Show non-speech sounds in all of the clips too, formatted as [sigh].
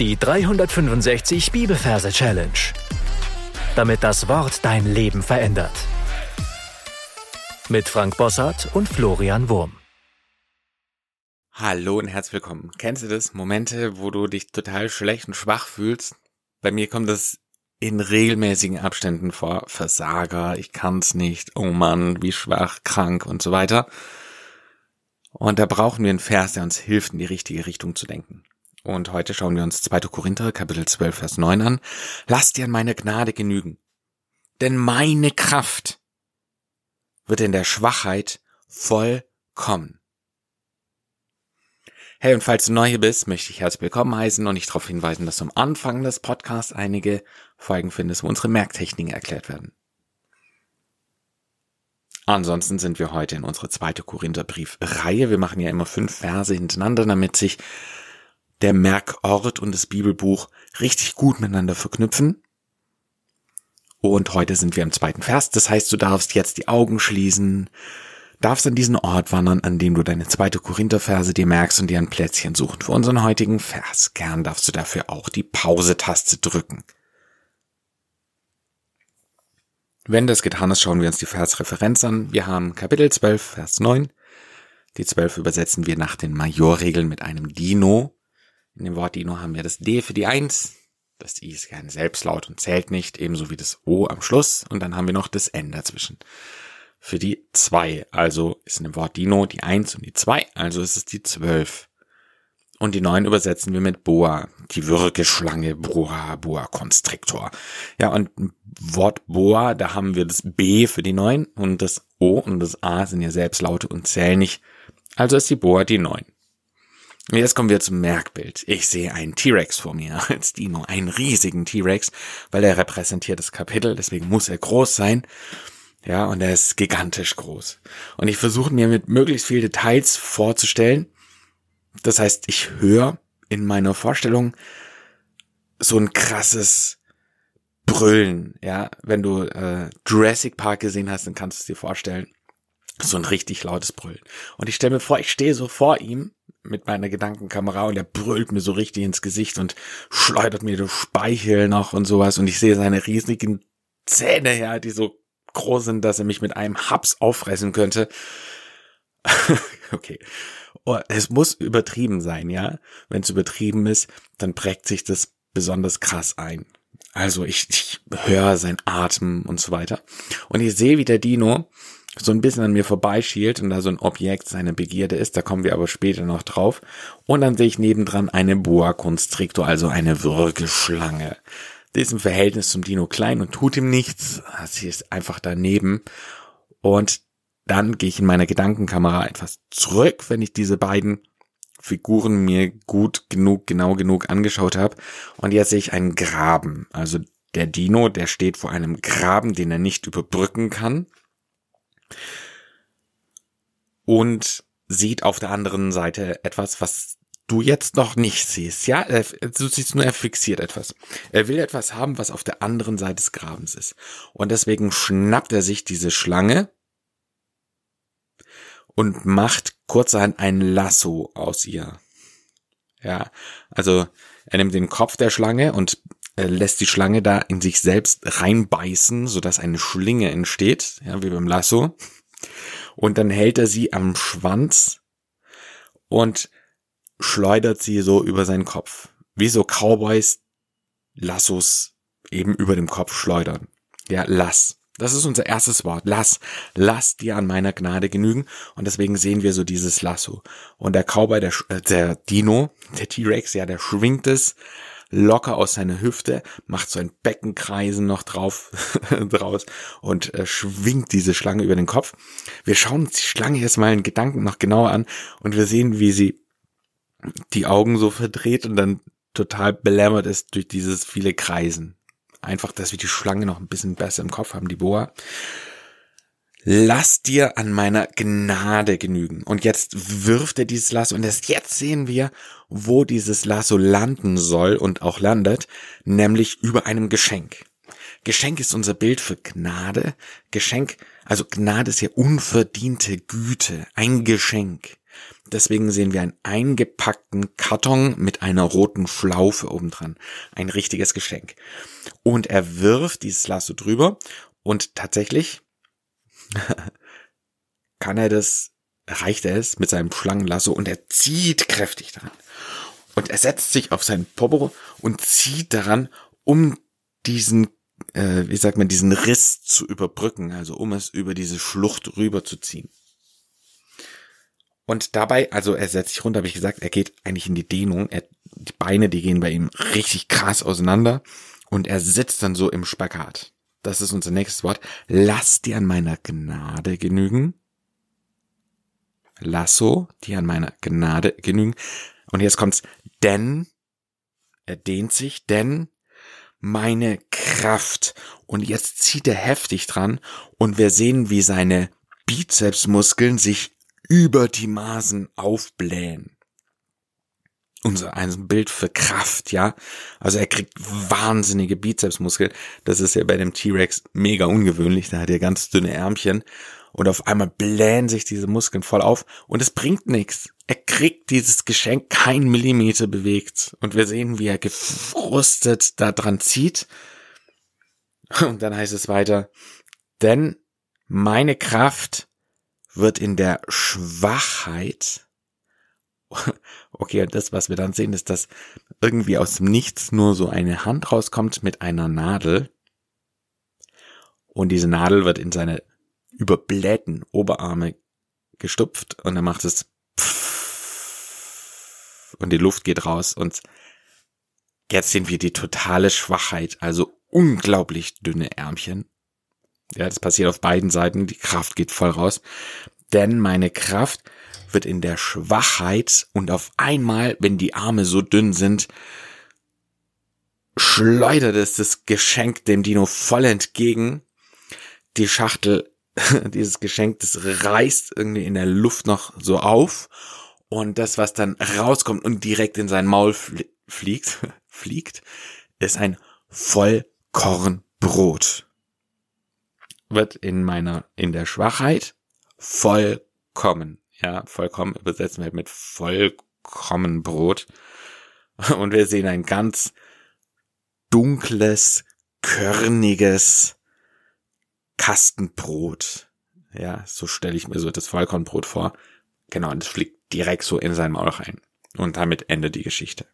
Die 365 Bibelverse Challenge. Damit das Wort dein Leben verändert. Mit Frank Bossart und Florian Wurm. Hallo und herzlich willkommen. Kennst du das? Momente, wo du dich total schlecht und schwach fühlst? Bei mir kommt das in regelmäßigen Abständen vor. Versager, ich kann's nicht, oh Mann, wie schwach, krank und so weiter. Und da brauchen wir einen Vers, der uns hilft, in die richtige Richtung zu denken. Und heute schauen wir uns 2. Korinther, Kapitel 12, Vers 9 an. Lass dir an meine Gnade genügen. Denn meine Kraft wird in der Schwachheit vollkommen. Hey, und falls du neu hier bist, möchte ich herzlich willkommen heißen und dich darauf hinweisen, dass du am Anfang des Podcasts einige Folgen findest, wo unsere Merktechniken erklärt werden. Ansonsten sind wir heute in unserer zweite Korintherbrief-Reihe. Wir machen ja immer fünf Verse hintereinander, damit sich der Merkort und das Bibelbuch richtig gut miteinander verknüpfen. Und heute sind wir im zweiten Vers. Das heißt, du darfst jetzt die Augen schließen, darfst an diesen Ort wandern, an dem du deine zweite Korintherverse dir merkst und dir ein Plätzchen suchen für unseren heutigen Vers. Gern darfst du dafür auch die Pause-Taste drücken. Wenn das getan ist, schauen wir uns die Versreferenz an. Wir haben Kapitel 12, Vers 9. Die 12 übersetzen wir nach den Majorregeln mit einem Dino. In dem Wort Dino haben wir das D für die Eins. Das I ist kein Selbstlaut und zählt nicht, ebenso wie das O am Schluss. Und dann haben wir noch das N dazwischen. Für die zwei, also ist in dem Wort Dino die Eins und die zwei, also ist es die Zwölf. Und die neun übersetzen wir mit Boa, die Würgeschlange, Boa, Boa Constrictor. Ja, und Wort Boa, da haben wir das B für die neun und das O und das A sind ja Selbstlaute und zählen nicht. Also ist die Boa die neun. Jetzt kommen wir zum Merkbild. Ich sehe einen T-Rex vor mir [laughs] als Dino, einen riesigen T-Rex, weil er repräsentiert das Kapitel, deswegen muss er groß sein. Ja, und er ist gigantisch groß. Und ich versuche mir mit möglichst viel Details vorzustellen. Das heißt, ich höre in meiner Vorstellung so ein krasses Brüllen. Ja, wenn du äh, Jurassic Park gesehen hast, dann kannst du es dir vorstellen. So ein richtig lautes Brüllen. Und ich stelle mir vor, ich stehe so vor ihm mit meiner Gedankenkamera und er brüllt mir so richtig ins Gesicht und schleudert mir den Speichel noch und sowas und ich sehe seine riesigen Zähne, ja, die so groß sind, dass er mich mit einem Haps auffressen könnte. [laughs] okay. Oh, es muss übertrieben sein, ja. Wenn es übertrieben ist, dann prägt sich das besonders krass ein. Also ich, ich höre sein Atem und so weiter. Und ich sehe, wie der Dino so ein bisschen an mir vorbeischielt und da so ein Objekt seine Begierde ist, da kommen wir aber später noch drauf. Und dann sehe ich nebendran eine Boa Constrictor, also eine Würgeschlange. Die ist im Verhältnis zum Dino klein und tut ihm nichts. Sie ist einfach daneben. Und dann gehe ich in meiner Gedankenkamera etwas zurück, wenn ich diese beiden Figuren mir gut genug, genau genug angeschaut habe. Und jetzt sehe ich einen Graben. Also der Dino, der steht vor einem Graben, den er nicht überbrücken kann und sieht auf der anderen Seite etwas, was du jetzt noch nicht siehst. Ja, du siehst nur, er fixiert etwas. Er will etwas haben, was auf der anderen Seite des Grabens ist. Und deswegen schnappt er sich diese Schlange und macht kurzerhand ein Lasso aus ihr. Ja, also er nimmt den Kopf der Schlange und lässt die Schlange da in sich selbst reinbeißen, sodass eine Schlinge entsteht, ja, wie beim Lasso. Und dann hält er sie am Schwanz und schleudert sie so über seinen Kopf. Wie so Cowboys Lassos eben über dem Kopf schleudern. Ja, lass. Das ist unser erstes Wort. Lass. Lass dir an meiner Gnade genügen. Und deswegen sehen wir so dieses Lasso. Und der Cowboy, der, äh, der Dino, der T-Rex, ja, der schwingt es locker aus seiner Hüfte, macht so ein Beckenkreisen noch drauf [laughs] draus und äh, schwingt diese Schlange über den Kopf. Wir schauen uns die Schlange jetzt mal in Gedanken noch genauer an und wir sehen, wie sie die Augen so verdreht und dann total belämmert ist durch dieses viele Kreisen. Einfach, dass wir die Schlange noch ein bisschen besser im Kopf haben, die Boa. Lass dir an meiner Gnade genügen. Und jetzt wirft er dieses Lasso und erst jetzt sehen wir, wo dieses Lasso landen soll und auch landet, nämlich über einem Geschenk. Geschenk ist unser Bild für Gnade. Geschenk, also Gnade ist ja unverdiente Güte, ein Geschenk. Deswegen sehen wir einen eingepackten Karton mit einer roten Schlaufe oben dran. Ein richtiges Geschenk. Und er wirft dieses Lasso drüber und tatsächlich [laughs] kann er das, erreicht er es mit seinem Schlangenlasso und er zieht kräftig daran. Und er setzt sich auf seinen Popo und zieht daran, um diesen, äh, wie sagt man, diesen Riss zu überbrücken, also um es über diese Schlucht rüberzuziehen. Und dabei, also er setzt sich runter, habe ich gesagt, er geht eigentlich in die Dehnung. Er, die Beine, die gehen bei ihm richtig krass auseinander. Und er sitzt dann so im Spagat. Das ist unser nächstes Wort. Lass dir an meiner Gnade genügen. Lasso, die an meiner Gnade genügen. Und jetzt kommt's, denn, er dehnt sich, denn meine Kraft. Und jetzt zieht er heftig dran und wir sehen, wie seine Bizepsmuskeln sich über die Maßen aufblähen. Unser ein Bild für Kraft, ja. Also er kriegt wahnsinnige Bizepsmuskeln. Das ist ja bei dem T-Rex mega ungewöhnlich. Da hat er ganz dünne Ärmchen. Und auf einmal blähen sich diese Muskeln voll auf. Und es bringt nichts. Er kriegt dieses Geschenk kein Millimeter bewegt. Und wir sehen, wie er gefrustet da dran zieht. Und dann heißt es weiter, denn meine Kraft wird in der Schwachheit, okay, und das, was wir dann sehen, ist, dass irgendwie aus dem Nichts nur so eine Hand rauskommt mit einer Nadel. Und diese Nadel wird in seine überblähten Oberarme gestupft und er macht es und die Luft geht raus und jetzt sehen wir die totale Schwachheit, also unglaublich dünne Ärmchen ja, das passiert auf beiden Seiten. Die Kraft geht voll raus. Denn meine Kraft wird in der Schwachheit und auf einmal, wenn die Arme so dünn sind, schleudert es das Geschenk dem Dino voll entgegen. Die Schachtel, [laughs] dieses Geschenk, das reißt irgendwie in der Luft noch so auf. Und das, was dann rauskommt und direkt in sein Maul fliegt, [laughs] fliegt, ist ein Vollkornbrot wird in meiner, in der Schwachheit vollkommen, ja, vollkommen übersetzen wir mit vollkommen Brot. Und wir sehen ein ganz dunkles, körniges Kastenbrot. Ja, so stelle ich mir so das Vollkornbrot vor. Genau, und es fliegt direkt so in sein Maul rein. Und damit endet die Geschichte.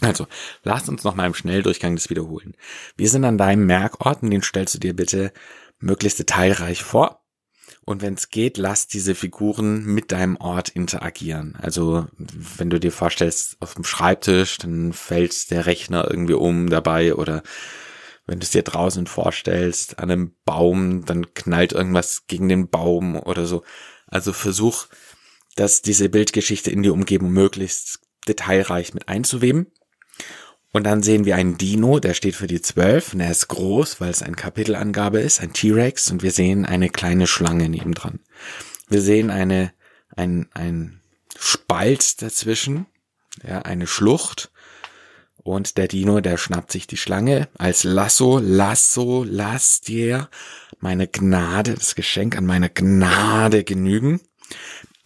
Also, lass uns noch mal im Schnelldurchgang das wiederholen. Wir sind an deinem Merkort und den stellst du dir bitte möglichst detailreich vor. Und wenn es geht, lass diese Figuren mit deinem Ort interagieren. Also wenn du dir vorstellst, auf dem Schreibtisch, dann fällt der Rechner irgendwie um dabei oder wenn du es dir draußen vorstellst, an einem Baum, dann knallt irgendwas gegen den Baum oder so. Also versuch, dass diese Bildgeschichte in die Umgebung möglichst detailreich mit einzuweben. Und dann sehen wir einen Dino, der steht für die 12 und er ist groß, weil es ein Kapitelangabe ist, ein T-Rex. Und wir sehen eine kleine Schlange nebendran. Wir sehen eine, ein, ein Spalt dazwischen, ja, eine Schlucht. Und der Dino, der schnappt sich die Schlange als Lasso, Lasso, lass dir meine Gnade, das Geschenk an meine Gnade genügen,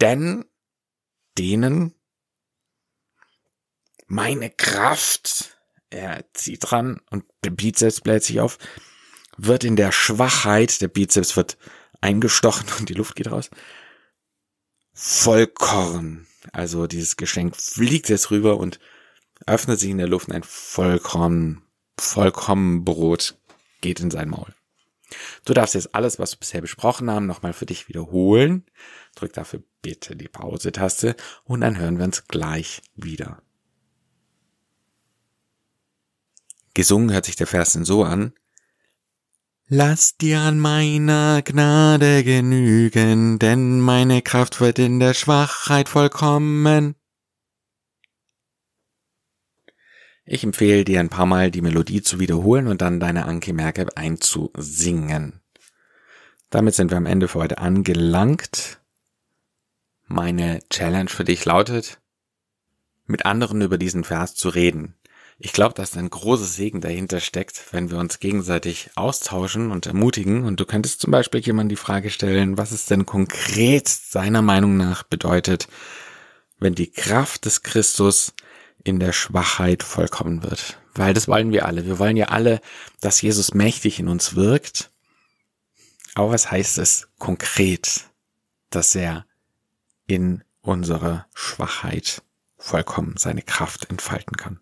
denn denen meine Kraft, er zieht dran und der Bizeps bläht sich auf, wird in der Schwachheit, der Bizeps wird eingestochen und die Luft geht raus, Vollkorn. Also dieses Geschenk fliegt jetzt rüber und öffnet sich in der Luft und ein Vollkorn, vollkommen Brot geht in sein Maul. Du darfst jetzt alles, was wir bisher besprochen haben, nochmal für dich wiederholen. Drück dafür bitte die Pause-Taste und dann hören wir uns gleich wieder. Gesungen hört sich der Vers denn so an. Lass dir an meiner Gnade genügen, denn meine Kraft wird in der Schwachheit vollkommen. Ich empfehle dir ein paar Mal die Melodie zu wiederholen und dann deine Anke-Merke einzusingen. Damit sind wir am Ende für heute angelangt. Meine Challenge für dich lautet, mit anderen über diesen Vers zu reden. Ich glaube, dass ein großer Segen dahinter steckt, wenn wir uns gegenseitig austauschen und ermutigen. Und du könntest zum Beispiel jemand die Frage stellen, was es denn konkret seiner Meinung nach bedeutet, wenn die Kraft des Christus in der Schwachheit vollkommen wird. Weil das wollen wir alle. Wir wollen ja alle, dass Jesus mächtig in uns wirkt. Aber was heißt es konkret, dass er in unserer Schwachheit vollkommen seine Kraft entfalten kann?